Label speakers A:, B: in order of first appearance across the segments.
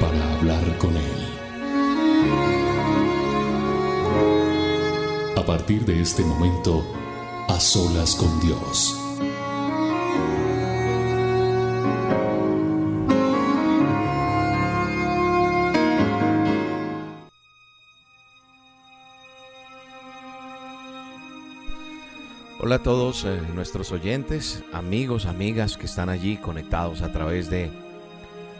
A: para hablar con Él. A partir de este momento, a solas con Dios.
B: Hola a todos eh, nuestros oyentes, amigos, amigas que están allí conectados a través de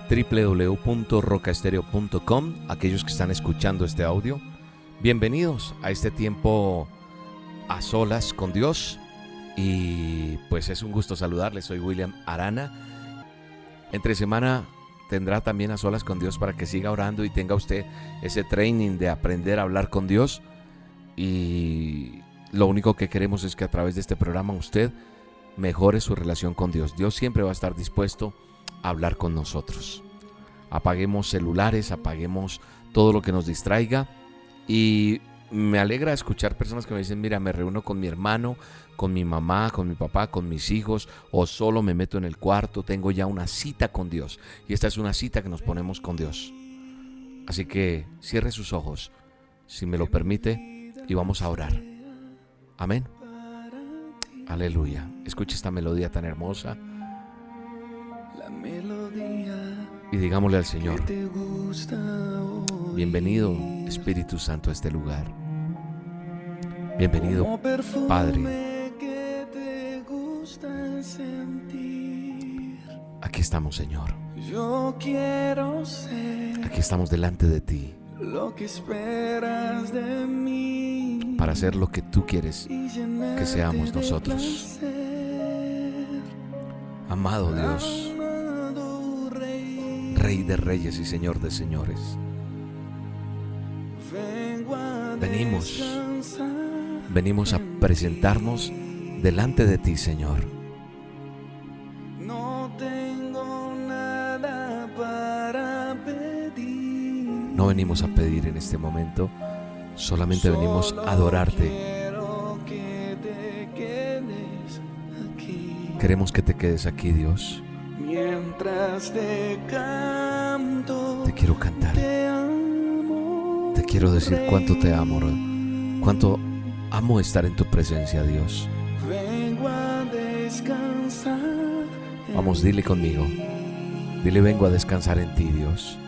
B: www.rocaestereo.com, aquellos que están escuchando este audio. Bienvenidos a este tiempo a solas con Dios y pues es un gusto saludarles, soy William Arana. Entre semana tendrá también a solas con Dios para que siga orando y tenga usted ese training de aprender a hablar con Dios y lo único que queremos es que a través de este programa usted mejore su relación con Dios. Dios siempre va a estar dispuesto a hablar con nosotros. Apaguemos celulares, apaguemos todo lo que nos distraiga y me alegra escuchar personas que me dicen, mira, me reúno con mi hermano, con mi mamá, con mi papá, con mis hijos, o solo me meto en el cuarto, tengo ya una cita con Dios. Y esta es una cita que nos ponemos con Dios. Así que cierre sus ojos, si me lo permite, y vamos a orar. Amén. Aleluya. Escuche esta melodía tan hermosa. Y digámosle al Señor, bienvenido Espíritu Santo a este lugar. Bienvenido Padre. Aquí estamos Señor. Aquí estamos delante de ti.
C: Lo que esperas de mí
B: para hacer lo que tú quieres que seamos nosotros. Amado Dios, Rey de reyes y Señor de señores, venimos, venimos a presentarnos delante de ti, Señor.
C: No
B: venimos a pedir en este momento, solamente venimos a adorarte. Queremos que te quedes aquí, Dios.
C: mientras. Te
B: quiero cantar.
C: Te
B: quiero decir cuánto te amo, cuánto amo estar en tu presencia, Dios.
C: Vengo a descansar.
B: Vamos, dile conmigo. Dile, vengo a descansar en ti, Dios.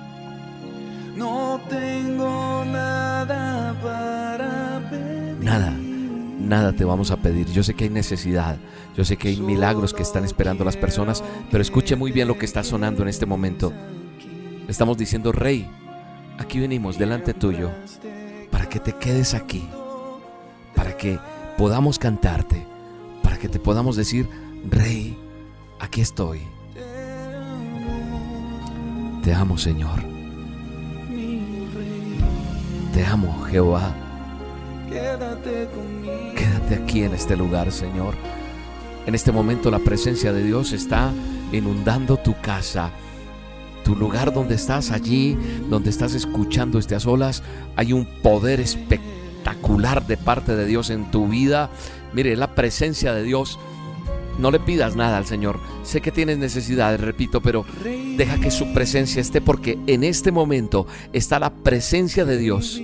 C: No tengo nada para pedir.
B: Nada, nada te vamos a pedir. Yo sé que hay necesidad, yo sé que hay milagros que están esperando las personas, pero escuche muy bien lo que está sonando en este momento. Estamos diciendo, Rey, aquí venimos delante tuyo para que te quedes aquí, para que podamos cantarte, para que te podamos decir, Rey, aquí estoy. Te amo, Señor. Te amo, Jehová.
C: Quédate
B: aquí en este lugar, Señor. En este momento la presencia de Dios está inundando tu casa, tu lugar donde estás, allí donde estás escuchando estas olas. Hay un poder espectacular de parte de Dios en tu vida. Mire, la presencia de Dios. No le pidas nada al Señor. Sé que tienes necesidades, repito, pero deja que su presencia esté porque en este momento está la presencia de Dios.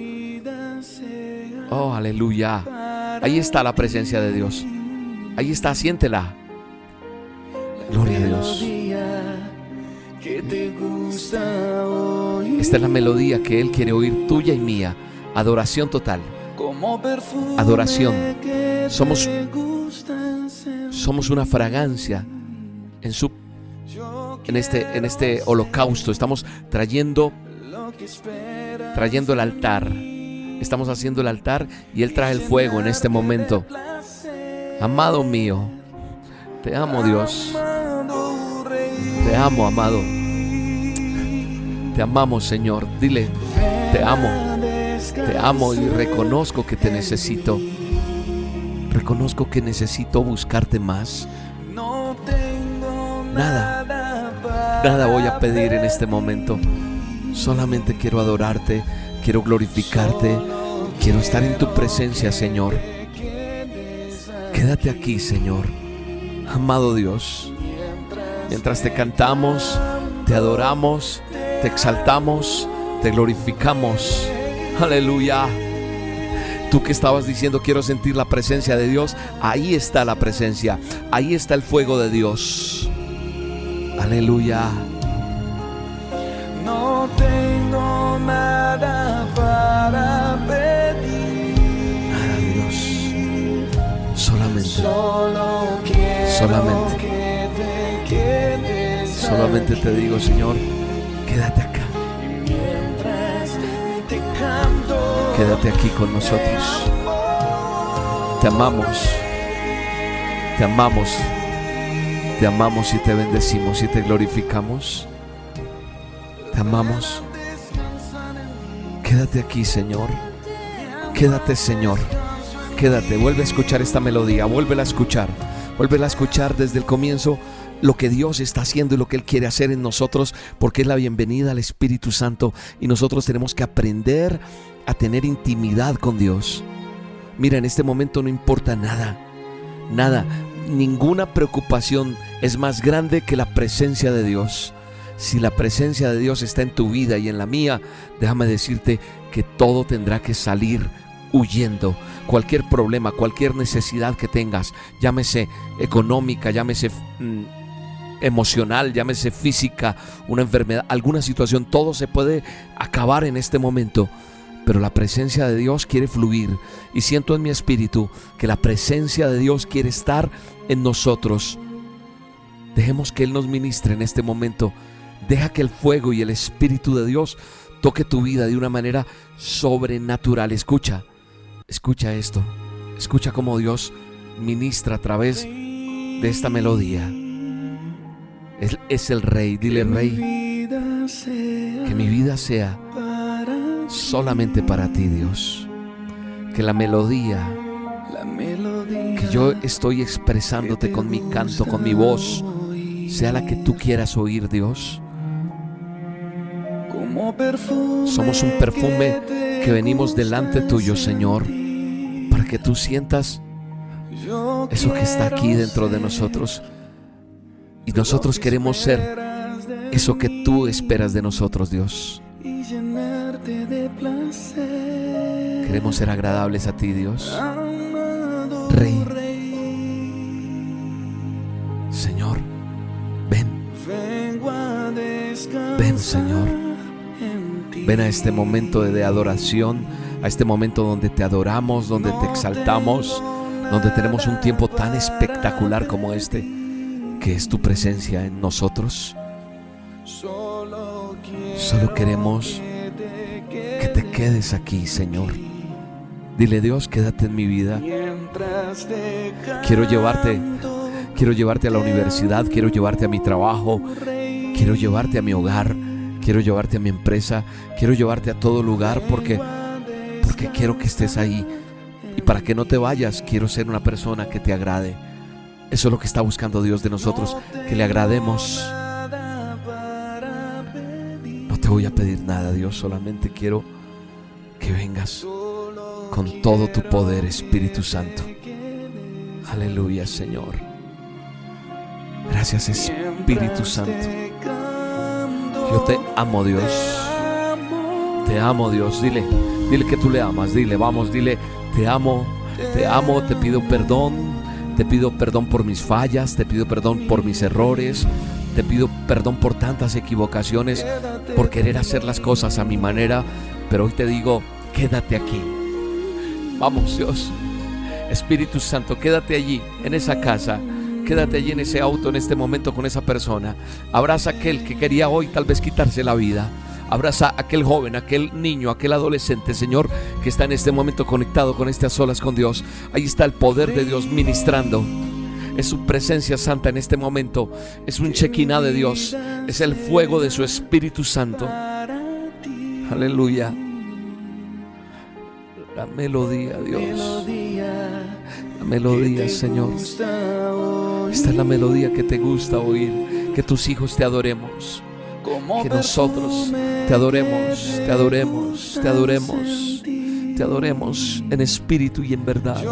B: Oh, aleluya. Ahí está la presencia de Dios. Ahí está, siéntela. Gloria a Dios.
C: Que te gusta oír.
B: Esta es la melodía que Él quiere oír tuya y mía. Adoración total. Adoración.
C: que
B: Somos-. Somos una fragancia en su en este en este holocausto. Estamos trayendo trayendo el altar. Estamos haciendo el altar y Él trae el fuego en este momento. Amado mío, te amo Dios. Te amo, amado. Te amamos, Señor. Dile, te amo. Te amo y reconozco que te necesito. Reconozco que necesito buscarte más. Nada.
C: Nada
B: voy a pedir en este momento. Solamente quiero adorarte, quiero glorificarte, quiero estar en tu presencia, Señor. Quédate aquí, Señor. Amado Dios, mientras te cantamos, te adoramos, te exaltamos, te glorificamos. Aleluya. Tú que estabas diciendo quiero sentir la presencia de Dios, ahí está la presencia, ahí está el fuego de Dios. Aleluya.
C: No tengo nada para pedir.
B: Nada, Dios. Solamente,
C: Solo
B: Solamente. Solamente te digo, Señor, quédate acá. Quédate aquí con nosotros. Te amamos. Te amamos. Te amamos y te bendecimos y te glorificamos. Te amamos. Quédate aquí, Señor. Quédate, Señor. Quédate. Vuelve a escuchar esta melodía. Vuelve a escuchar. Vuelve a escuchar desde el comienzo lo que Dios está haciendo y lo que Él quiere hacer en nosotros, porque es la bienvenida al Espíritu Santo y nosotros tenemos que aprender a tener intimidad con Dios. Mira, en este momento no importa nada, nada, ninguna preocupación es más grande que la presencia de Dios. Si la presencia de Dios está en tu vida y en la mía, déjame decirte que todo tendrá que salir huyendo. Cualquier problema, cualquier necesidad que tengas, llámese económica, llámese mm, emocional, llámese física, una enfermedad, alguna situación, todo se puede acabar en este momento. Pero la presencia de Dios quiere fluir y siento en mi espíritu que la presencia de Dios quiere estar en nosotros. Dejemos que Él nos ministre en este momento. Deja que el fuego y el Espíritu de Dios toque tu vida de una manera sobrenatural. Escucha, escucha esto. Escucha cómo Dios ministra a través de esta melodía. Él es el Rey. Dile, Rey, que mi vida sea solamente para ti, Dios. Que la melodía que yo estoy expresándote con mi canto, con mi voz, sea la que tú quieras oír, Dios. Somos un perfume que venimos delante tuyo, Señor, para que tú sientas eso que está aquí dentro de nosotros. Y nosotros queremos ser eso que tú esperas de nosotros, Dios. Queremos ser agradables a ti, Dios. Rey. Señor, ven, Ven, Señor. ven a este momento de adoración, a este momento donde te adoramos, donde te exaltamos, donde tenemos un tiempo tan espectacular como este, que es tu presencia en nosotros.
C: Solo
B: queremos que te quedes aquí, Señor. Dile, Dios, quédate en mi vida. Quiero llevarte, quiero llevarte a la universidad, quiero llevarte a mi trabajo, quiero llevarte a mi hogar, quiero llevarte a mi empresa, quiero llevarte a todo lugar porque porque quiero que estés ahí y para que no te vayas, quiero ser una persona que te agrade. Eso es lo que está buscando Dios de nosotros, que le agrademos. No te voy a pedir nada, Dios, solamente quiero que vengas con todo tu poder, Espíritu Santo. Aleluya, Señor. Gracias, Espíritu Santo. Yo te amo, Dios. Te amo, Dios. Dile, dile que tú le amas. Dile, vamos, dile, te amo, te amo, te pido perdón. Te pido perdón por mis fallas, te pido perdón por mis errores, te pido perdón por tantas equivocaciones, por querer hacer las cosas a mi manera, pero hoy te digo, quédate aquí. Vamos, Dios. Espíritu Santo, quédate allí, en esa casa. Quédate allí en ese auto en este momento con esa persona. Abraza a aquel que quería hoy tal vez quitarse la vida. Abraza a aquel joven, aquel niño, aquel adolescente, Señor, que está en este momento conectado con estas olas con Dios. Ahí está el poder de Dios ministrando. Es su presencia santa en este momento. Es un chequiná de Dios. Es el fuego de su Espíritu Santo. Aleluya. La melodía, Dios. La melodía, Señor. Esta es la melodía que te gusta oír. Que tus hijos te adoremos. Que nosotros te adoremos, te adoremos, te adoremos. Te adoremos en espíritu y en verdad.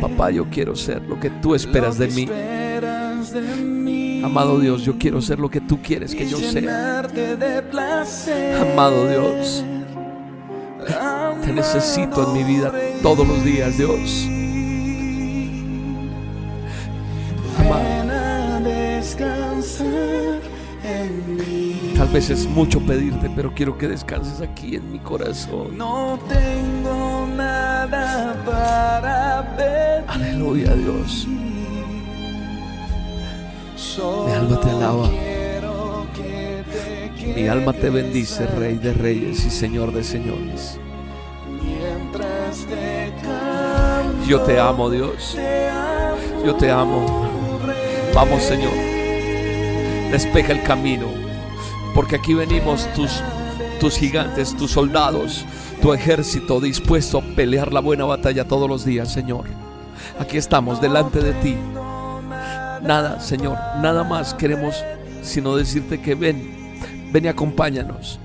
B: Papá, yo quiero ser lo que tú esperas de mí. Amado Dios, yo quiero ser lo que tú quieres que yo sea. Amado Dios, te necesito en mi vida todos los días, Dios. Tal vez es mucho pedirte, pero quiero que descanses aquí en mi corazón.
C: No tengo nada para pedir.
B: Aleluya, Dios. Mi alma te alaba. Mi alma te bendice, Rey de Reyes y Señor de Señores.
C: Mientras te canto,
B: Yo te amo, Dios. Yo te amo. Vamos, Señor. Despeja el camino. Porque aquí venimos tus, tus gigantes, tus soldados, tu ejército dispuesto a pelear la buena batalla todos los días, Señor. Aquí estamos delante de ti. Nada, Señor, nada más queremos sino decirte que ven, ven y acompáñanos.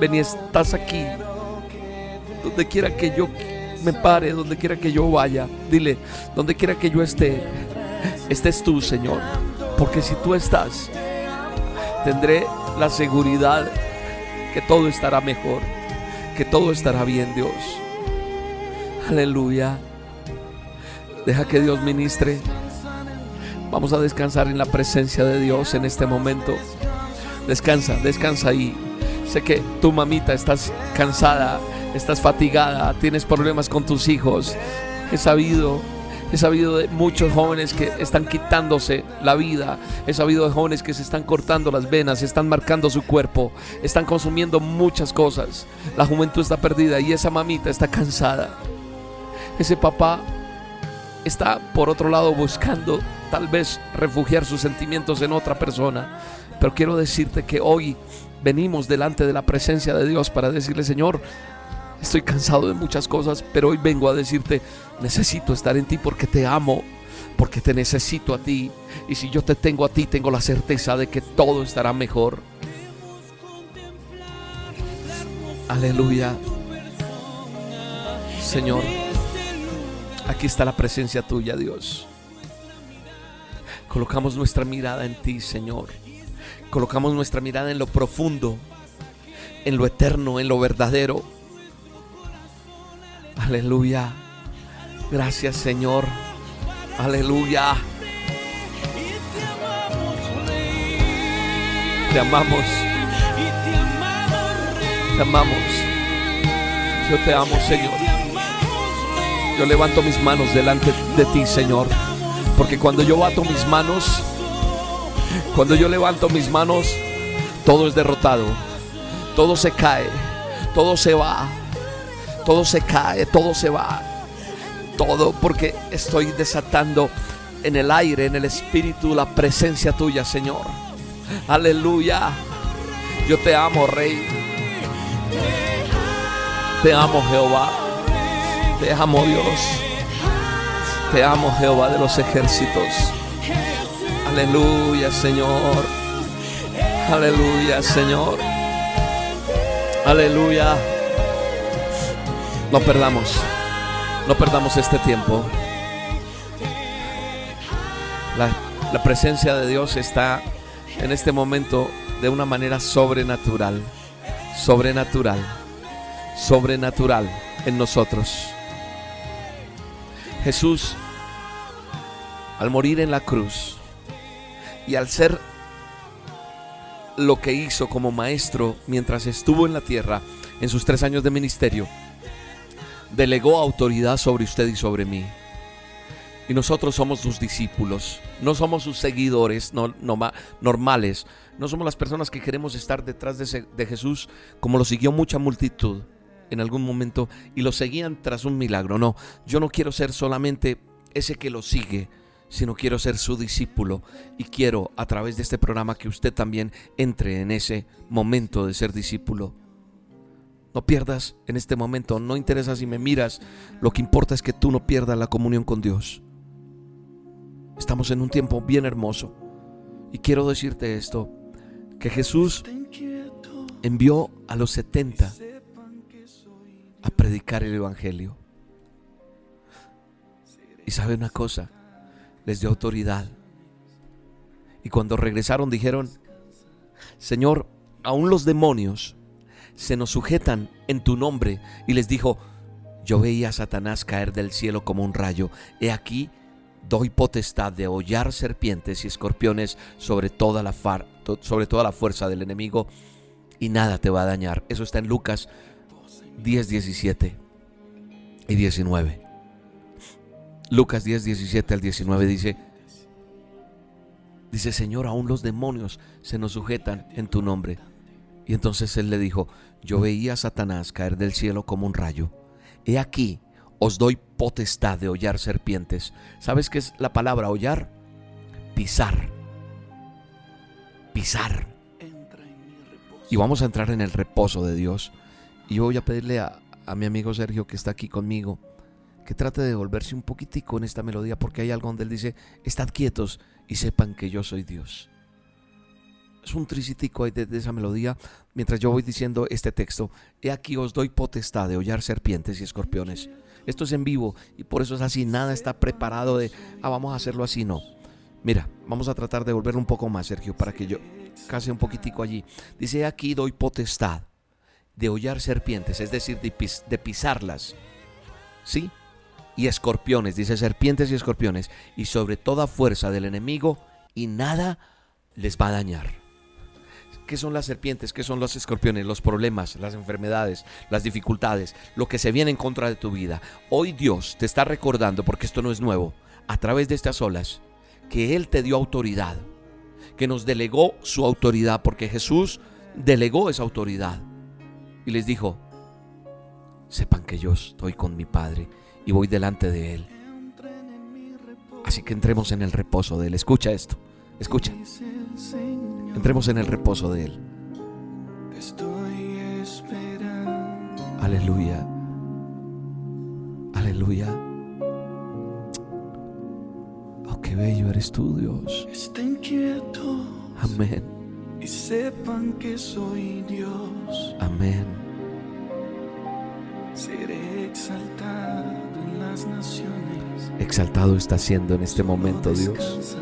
B: Ven y estás aquí. Donde quiera que yo me pare, donde quiera que yo vaya, dile, donde quiera que yo esté, estés tú, Señor. Porque si tú estás, tendré la seguridad que todo estará mejor, que todo estará bien, Dios. Aleluya. Deja que Dios ministre. Vamos a descansar en la presencia de Dios en este momento. Descansa, descansa ahí. Sé que tu mamita estás cansada, estás fatigada, tienes problemas con tus hijos. He sabido, he sabido de muchos jóvenes que están quitándose la vida. He sabido de jóvenes que se están cortando las venas, están marcando su cuerpo, están consumiendo muchas cosas. La juventud está perdida y esa mamita está cansada. Ese papá está por otro lado buscando tal vez refugiar sus sentimientos en otra persona. Pero quiero decirte que hoy venimos delante de la presencia de Dios para decirle, Señor, estoy cansado de muchas cosas, pero hoy vengo a decirte, necesito estar en ti porque te amo, porque te necesito a ti. Y si yo te tengo a ti, tengo la certeza de que todo estará mejor. Aleluya. Señor, aquí está la presencia tuya, Dios. Colocamos nuestra mirada en ti, Señor. Colocamos nuestra mirada en lo profundo, en lo eterno, en lo verdadero. Aleluya. Gracias, Señor. Aleluya. Te amamos. Te amamos. Yo te amo, Señor. Yo levanto mis manos delante de ti, Señor. Porque cuando yo bato mis manos, cuando yo levanto mis manos, todo es derrotado. Todo se cae. Todo se va. Todo se cae. Todo se va. Todo porque estoy desatando en el aire, en el espíritu, la presencia tuya, Señor. Aleluya. Yo te amo, Rey. Te amo, Jehová. Te amo, Dios. Te amo, Jehová de los ejércitos. Aleluya, Señor. Aleluya, Señor. Aleluya. No perdamos. No perdamos este tiempo. La, presencia de Dios está en este momento de una manera sobrenatural. Sobrenatural. Sobrenatural en nosotros. Jesús, al morir en la cruz y al ser lo que hizo como maestro mientras estuvo en la tierra en sus tres años de ministerio, delegó autoridad sobre usted y sobre mí. Y nosotros somos sus discípulos, no somos sus seguidores no, no, normales, no somos las personas que queremos estar detrás de, de Jesús como lo siguió mucha multitud en algún momento y lo seguían tras un milagro. No, yo no quiero ser solamente ese que lo sigue. sino quiero ser su discípulo y quiero a través de este programa que usted también entre en ese momento de ser discípulo. No pierdas en este momento, no interesa si me miras, lo que importa es que tú no pierdas la comunión con Dios. Estamos en un tiempo bien hermoso y quiero decirte esto, que Jesús envió a los 70 a predicar el Evangelio. Y sabe una cosa, les dio autoridad. Y cuando regresaron dijeron, Señor, aún los demonios se nos sujetan en tu nombre. Y les dijo, yo veía a Satanás caer del cielo como un rayo. He aquí, doy potestad de hollar serpientes y escorpiones sobre toda la, sobre toda la fuerza del enemigo y nada te va a dañar. Eso está en Lucas 10, 17 y 19. Lucas 10, 17 al 19 dice, dice, Señor, aún los demonios se nos sujetan en tu nombre. Y entonces él le dijo, yo veía a Satanás caer del cielo como un rayo. He aquí, os doy potestad de hollar serpientes. ¿Sabes qué es la palabra hollar? Pisar. Pisar. Y vamos a entrar en el reposo de Dios. Y yo voy a pedirle a, a mi amigo Sergio que está aquí conmigo que trate de volverse un poquitico en esta melodía porque hay algo donde él dice, estad quietos y sepan que yo soy Dios. Es un tricitico ahí de, esa melodía mientras yo voy diciendo este texto. He aquí os doy potestad de hollar serpientes y escorpiones. Esto es en vivo y por eso es así. Nada está preparado de, ah, vamos a hacerlo así. No. Mira, vamos a tratar de volverlo un poco más, Sergio, para que yo casi un poquitico allí. Dice, aquí doy potestad de hollar serpientes, es decir, de, de pisarlas. ¿Sí? y escorpiones, dice serpientes y escorpiones, y sobre toda fuerza del enemigo, y nada les va a dañar. ¿Qué son las serpientes? ¿Qué son los escorpiones? Los problemas, las enfermedades, las dificultades, lo que se viene en contra de tu vida. Hoy Dios te está recordando, porque esto no es nuevo, a través de estas olas, que Él te dio autoridad, que nos delegó su autoridad, porque Jesús delegó esa autoridad. Y les dijo, sepan que yo estoy con mi Padre y voy delante de Él. Así que entremos en el reposo de Él. Escucha esto, escucha. Entremos en el reposo de Él. Aleluya. Aleluya. Oh, qué bello eres tú, Dios.
C: Estén quietos.
B: Amén.
C: Y sepan que soy Dios.
B: Amén.
C: Seré exaltado en las naciones.
B: Exaltado está siendo en este momento, Dios.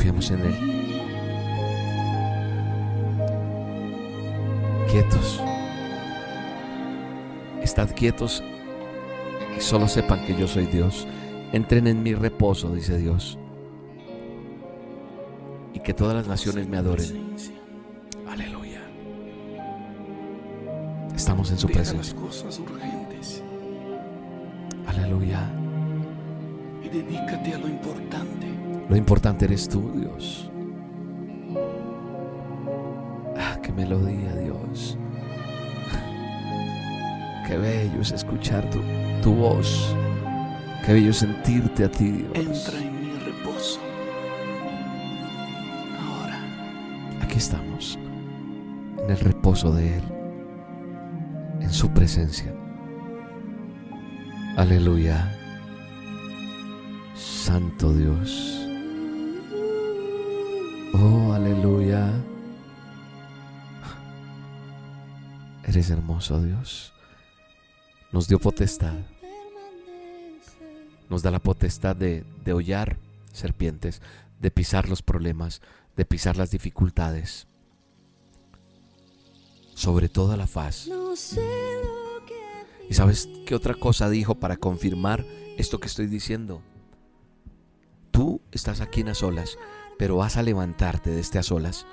B: Confiamos en Él. Quietos. Estad quietos y solo sepan que yo soy Dios. Entren en mi reposo, dice Dios. Y que todas las naciones me adoren. Aleluya. Estamos en su presencia. Aleluya.
C: y dedícate a lo importante.
B: Lo importante eres tú, Dios. Ah, qué melodía, Dios. Qué bello es escuchar tu, tu voz. Qué bello es sentirte a ti, Dios.
C: Entra en mi reposo. Ahora.
B: Aquí estamos, en el reposo de Él, en su presencia. Aleluya. Santo Dios. Eres hermoso, Dios. Nos dio potestad. Nos da la potestad de, de hollar serpientes, de pisar los problemas, de pisar las dificultades. Sobre toda la faz. ¿Y sabes qué otra cosa dijo para confirmar esto que estoy diciendo? Tú estás aquí en a solas, pero vas a levantarte de este a solas.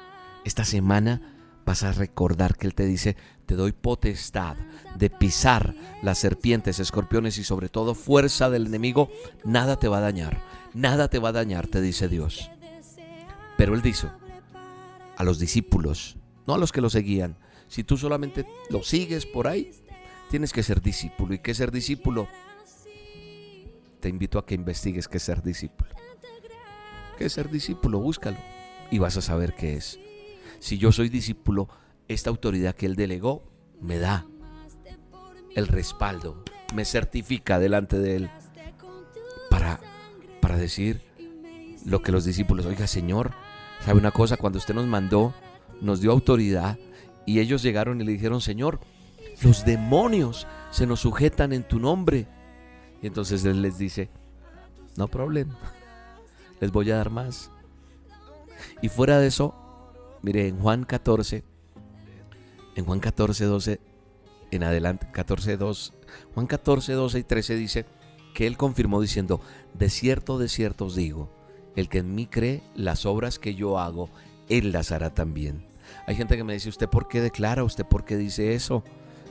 B: Esta semana vas a recordar que Él te dice, te doy potestad de pisar las serpientes, escorpiones y sobre todo fuerza del enemigo. Nada te va a dañar, nada te va a dañar, te dice Dios. Pero Él dice a los discípulos, no a los que lo seguían, si tú solamente lo sigues por ahí, tienes que ser discípulo. ¿Y qué ser discípulo? te invito a que investigues qué ser discípulo. ¿Qué ser discípulo? Búscalo y vas a saber qué es. Si yo soy discípulo, esta autoridad que Él delegó me da el respaldo, me certifica delante de Él para, para decir lo que los discípulos, oiga Señor, ¿sabe una cosa? Cuando usted nos mandó, nos dio autoridad y ellos llegaron y le dijeron, Señor, los demonios se nos sujetan en tu nombre. Y entonces Él les dice, no problema, les voy a dar más. Y fuera de eso, mire, en Juan 14, en Juan 14, 12, en adelante, 14, 2, Juan 14, 12 y 13 dice que Él confirmó diciendo, de cierto, de cierto os digo, el que en mí cree, las obras que yo hago, Él las hará también. Hay gente que me dice, ¿usted por qué declara? ¿Usted por qué dice eso?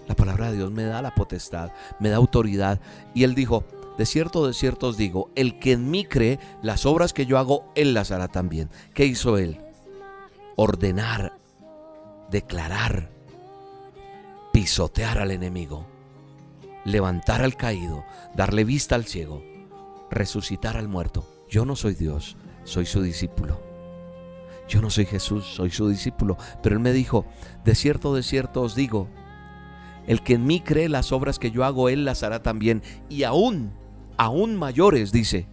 B: La palabra de Dios me da la potestad, me da autoridad. Y Él dijo, de cierto, de cierto os digo, el que en mí cree, las obras que yo hago, Él las hará también. ¿Qué hizo Él? Ordenar, declarar, pisotear al enemigo, levantar al caído, darle vista al ciego, resucitar al muerto. Yo no soy Dios, soy su discípulo. Yo no soy Jesús, soy su discípulo. Pero Él me dijo, de cierto, de cierto os digo, el que en mí cree las obras que yo hago, Él las hará también. Y aún, aún mayores, dice,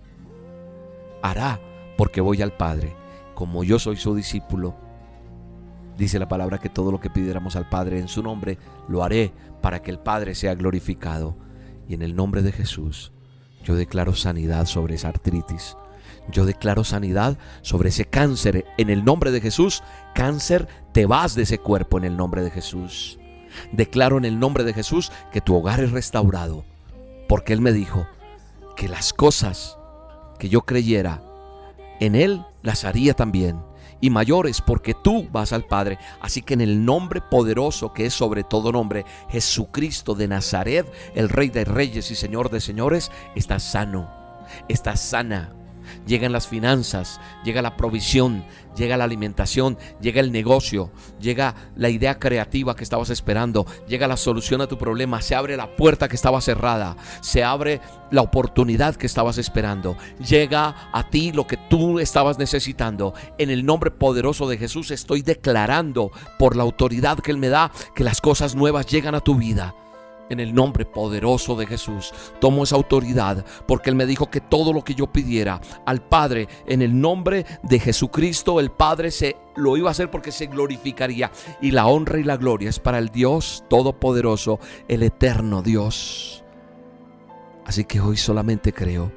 B: hará porque voy al Padre. Como yo soy su discípulo, dice la palabra que todo lo que pidiéramos al Padre en su nombre, lo haré para que el Padre sea glorificado. Y en el nombre de Jesús, yo declaro sanidad sobre esa artritis. Yo declaro sanidad sobre ese cáncer. En el nombre de Jesús, cáncer, te vas de ese cuerpo en el nombre de Jesús. Declaro en el nombre de Jesús que tu hogar es restaurado. Porque Él me dijo que las cosas que yo creyera en Él las haría también. Y mayores porque tú vas al Padre. Así que en el nombre poderoso que es sobre todo nombre, Jesucristo de Nazaret, el Rey de Reyes y Señor de Señores, estás sano, estás sana llegan las finanzas, llega la provisión, llega la alimentación, llega el negocio, llega la idea creativa que estabas esperando, llega la solución a tu problema, se abre la puerta que estaba cerrada, se abre la oportunidad que estabas esperando, llega a ti lo que tú estabas necesitando. En el nombre poderoso de Jesús estoy declarando por la autoridad que Él me da que las cosas nuevas llegan a tu vida. En el nombre poderoso de Jesús, tomo esa autoridad porque Él me dijo que todo lo que yo pidiera al Padre en el nombre de Jesucristo, el Padre se lo iba a hacer porque se glorificaría. Y la honra y la gloria es para el Dios Todopoderoso, el eterno Dios. Así que hoy solamente creo,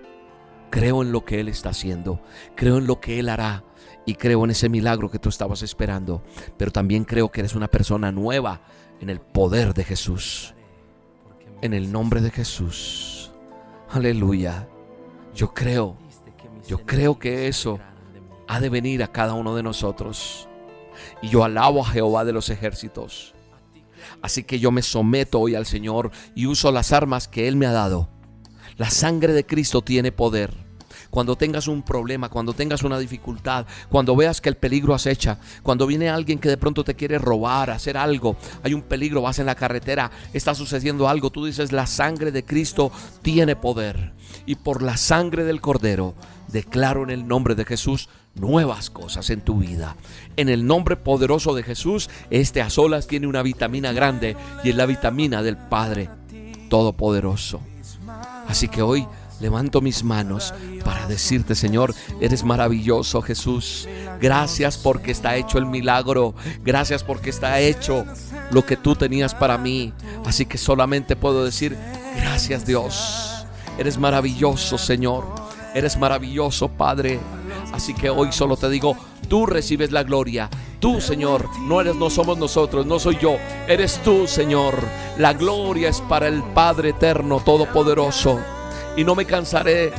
B: creo en lo que Él está haciendo, creo en lo que Él hará y creo en ese milagro que tú estabas esperando, pero también creo que eres una persona nueva en el poder de Jesús en el nombre de Jesús. Aleluya. Yo creo, yo creo que eso ha de venir a cada uno de nosotros. Y yo alabo a Jehová de los ejércitos. Así que yo me someto hoy al Señor y uso las armas que Él me ha dado. La sangre de Cristo tiene poder cuando tengas un problema, cuando tengas una dificultad, cuando veas que el peligro acecha, cuando viene alguien que de pronto te quiere robar, hacer algo, hay un peligro, vas en la carretera, está sucediendo algo, tú dices, la sangre de Cristo tiene poder. Y por la sangre del Cordero, declaro en el nombre de Jesús nuevas cosas en tu vida. En el nombre poderoso de Jesús, este a solas tiene una vitamina grande y es la vitamina del Padre Todopoderoso. Así que hoy levanto mis manos para decirte, Señor, eres maravilloso, Jesús. Gracias porque está hecho el milagro. Gracias porque está hecho lo que tú tenías para mí. Así que solamente puedo decir, gracias Dios. Eres maravilloso, Señor. Eres maravilloso, Padre. Así que hoy solo te digo, tú recibes la gloria. Tú, Señor, no eres, no somos nosotros, no soy yo. Eres tú, Señor. La gloria es para el Padre eterno, todopoderoso. Y no me cansaré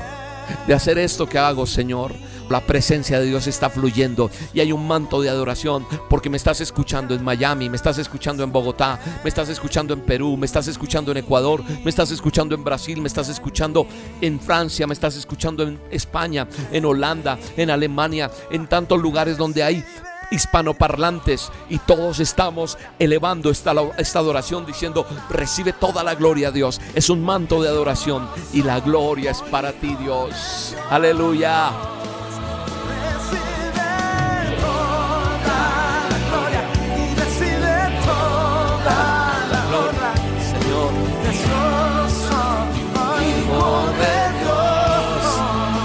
B: de hacer esto que hago, Señor. La presencia de Dios está fluyendo y hay un manto de adoración porque me estás escuchando en Miami, me estás escuchando en Bogotá, me estás escuchando en Perú, me estás escuchando en Ecuador, me estás escuchando en Brasil, me estás escuchando en Francia, me estás escuchando en España, en Holanda, en Alemania, en tantos lugares donde hay hispanoparlantes y todos estamos elevando esta, esta adoración diciendo, recibe toda la gloria Dios. Es un manto de adoración y la gloria es para ti Dios. Aleluya.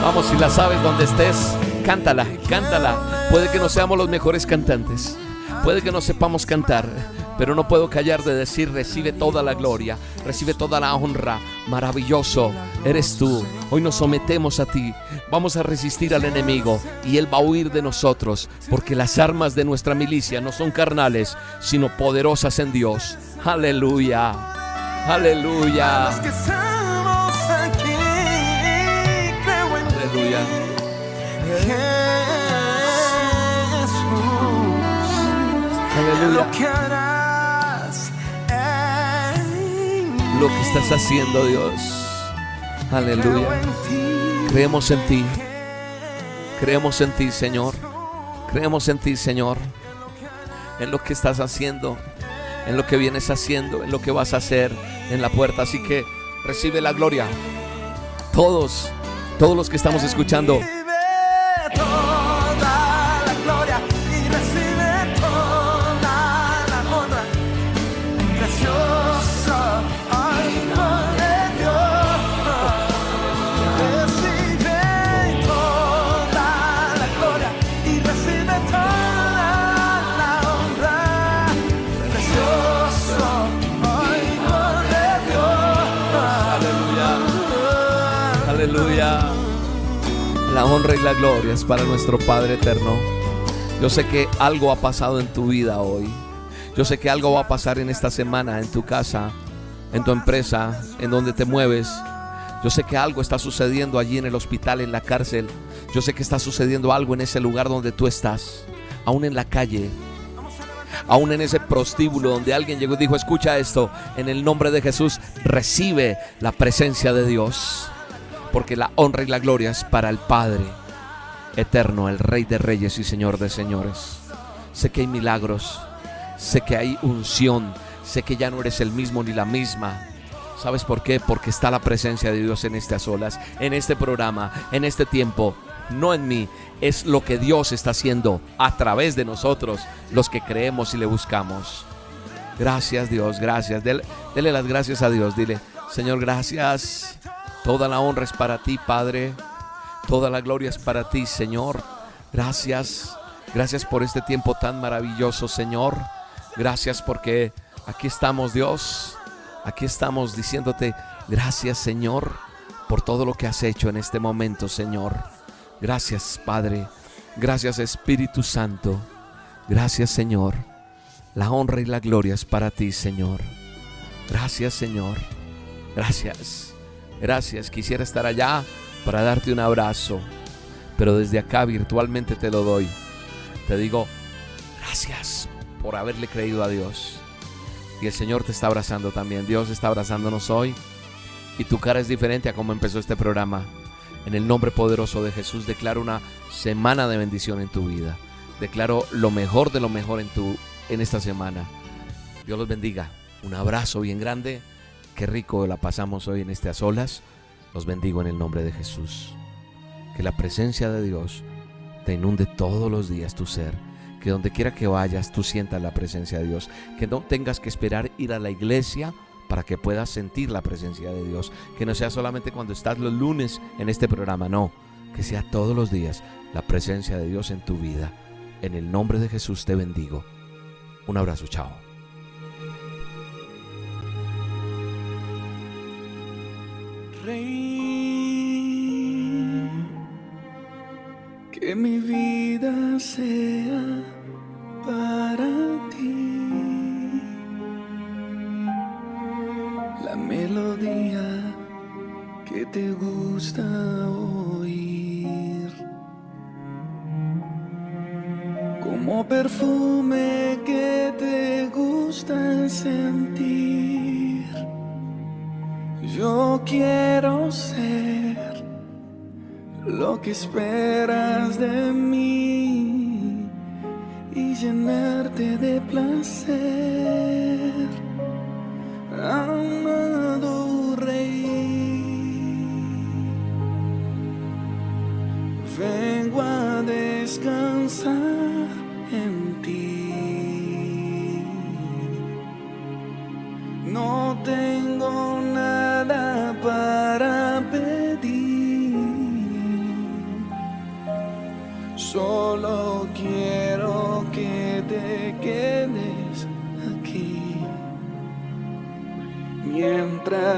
B: Vamos, si la sabes donde estés, cántala, cántala. Puede que no seamos los mejores cantantes, puede que no sepamos cantar, pero no puedo callar de decir, recibe toda la gloria, recibe toda la honra. Maravilloso eres tú. Hoy nos sometemos a ti. Vamos a resistir al enemigo y él va a huir de nosotros, porque las armas de nuestra milicia no son carnales, sino poderosas en Dios. Aleluya. Aleluya. Aleluya. Lo que estás haciendo, Dios. Aleluya. Creemos en ti. Creemos en ti, Señor. Creemos en ti, Señor. En lo que estás haciendo. En lo que vienes haciendo. En lo que vas a hacer en la puerta. Así que recibe la gloria. Todos, todos los que estamos escuchando. Honra y la gloria es para nuestro Padre eterno. Yo sé que algo ha pasado en tu vida hoy. Yo sé que algo va a pasar en esta semana en tu casa, en tu empresa, en donde te mueves. Yo sé que algo está sucediendo allí en el hospital, en la cárcel. Yo sé que está sucediendo algo en ese lugar donde tú estás, aún en la calle, aún en ese prostíbulo donde alguien llegó y dijo, escucha esto, en el nombre de Jesús recibe la presencia de Dios porque la honra y la gloria es para el Padre eterno, el Rey de Reyes y Señor de Señores. Sé que hay milagros, sé que hay unción, sé que ya no eres el mismo ni la misma. ¿Sabes por qué? Porque está la presencia de Dios en estas olas, en este programa, en este tiempo. No en mí, es lo que Dios está haciendo a través de nosotros, los que creemos y le buscamos. Gracias Dios, gracias. Dele, dele las gracias a Dios. Dile, Señor, gracias Toda la honra es para ti, Padre. Toda la gloria es para ti, Señor. Gracias. Gracias por este tiempo tan maravilloso, Señor. Gracias porque aquí estamos, Dios. Aquí estamos diciéndote gracias, Señor, por todo lo que has hecho en este momento, Señor. Gracias, Padre. Gracias, Espíritu Santo. Gracias, Señor. La honra y la gloria es para ti, Señor. Gracias, Señor. Gracias. Gracias, quisiera estar allá para darte un abrazo, pero desde acá virtualmente te lo doy. Te digo, gracias por haberle creído a Dios. Y el Señor te está abrazando también. Dios está abrazándonos hoy. Y tu cara es diferente a cómo empezó este programa. En el nombre poderoso de Jesús declaro una semana de bendición en tu vida. Declaro lo mejor de lo mejor en tu en esta semana. Dios los bendiga. Un abrazo bien grande Qué rico la pasamos hoy en estas olas. Los bendigo en el nombre de Jesús. Que la presencia de Dios te inunde todos los días tu ser. Que donde quiera que vayas tú sientas la presencia de Dios. Que no tengas que esperar ir a la iglesia para que puedas sentir la presencia de Dios. Que no sea solamente cuando estás los lunes en este programa, no. Que sea todos los días la presencia de Dios en tu vida. En el nombre de Jesús te bendigo. Un abrazo, chao.
C: Mi vida sea para ti la melodía que te gusta oír, como perfume que te gusta sentir. Yo quiero ser lo que esperas de mí y llenarte de placer, amado rey. Vengo a descansar.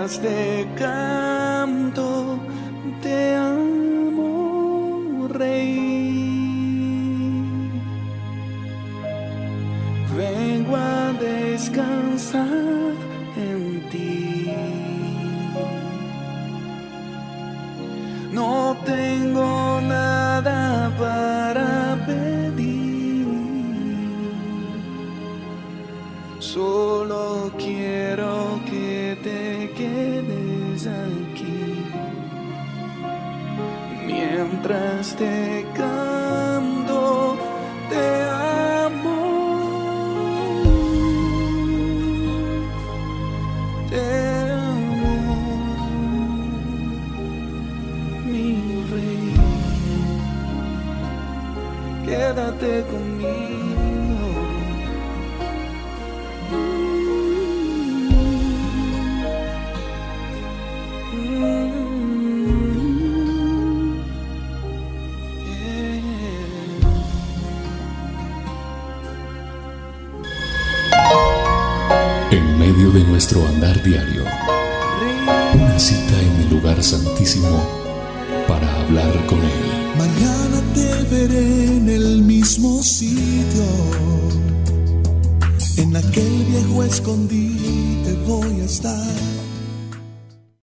A: llenas de.
D: mientras.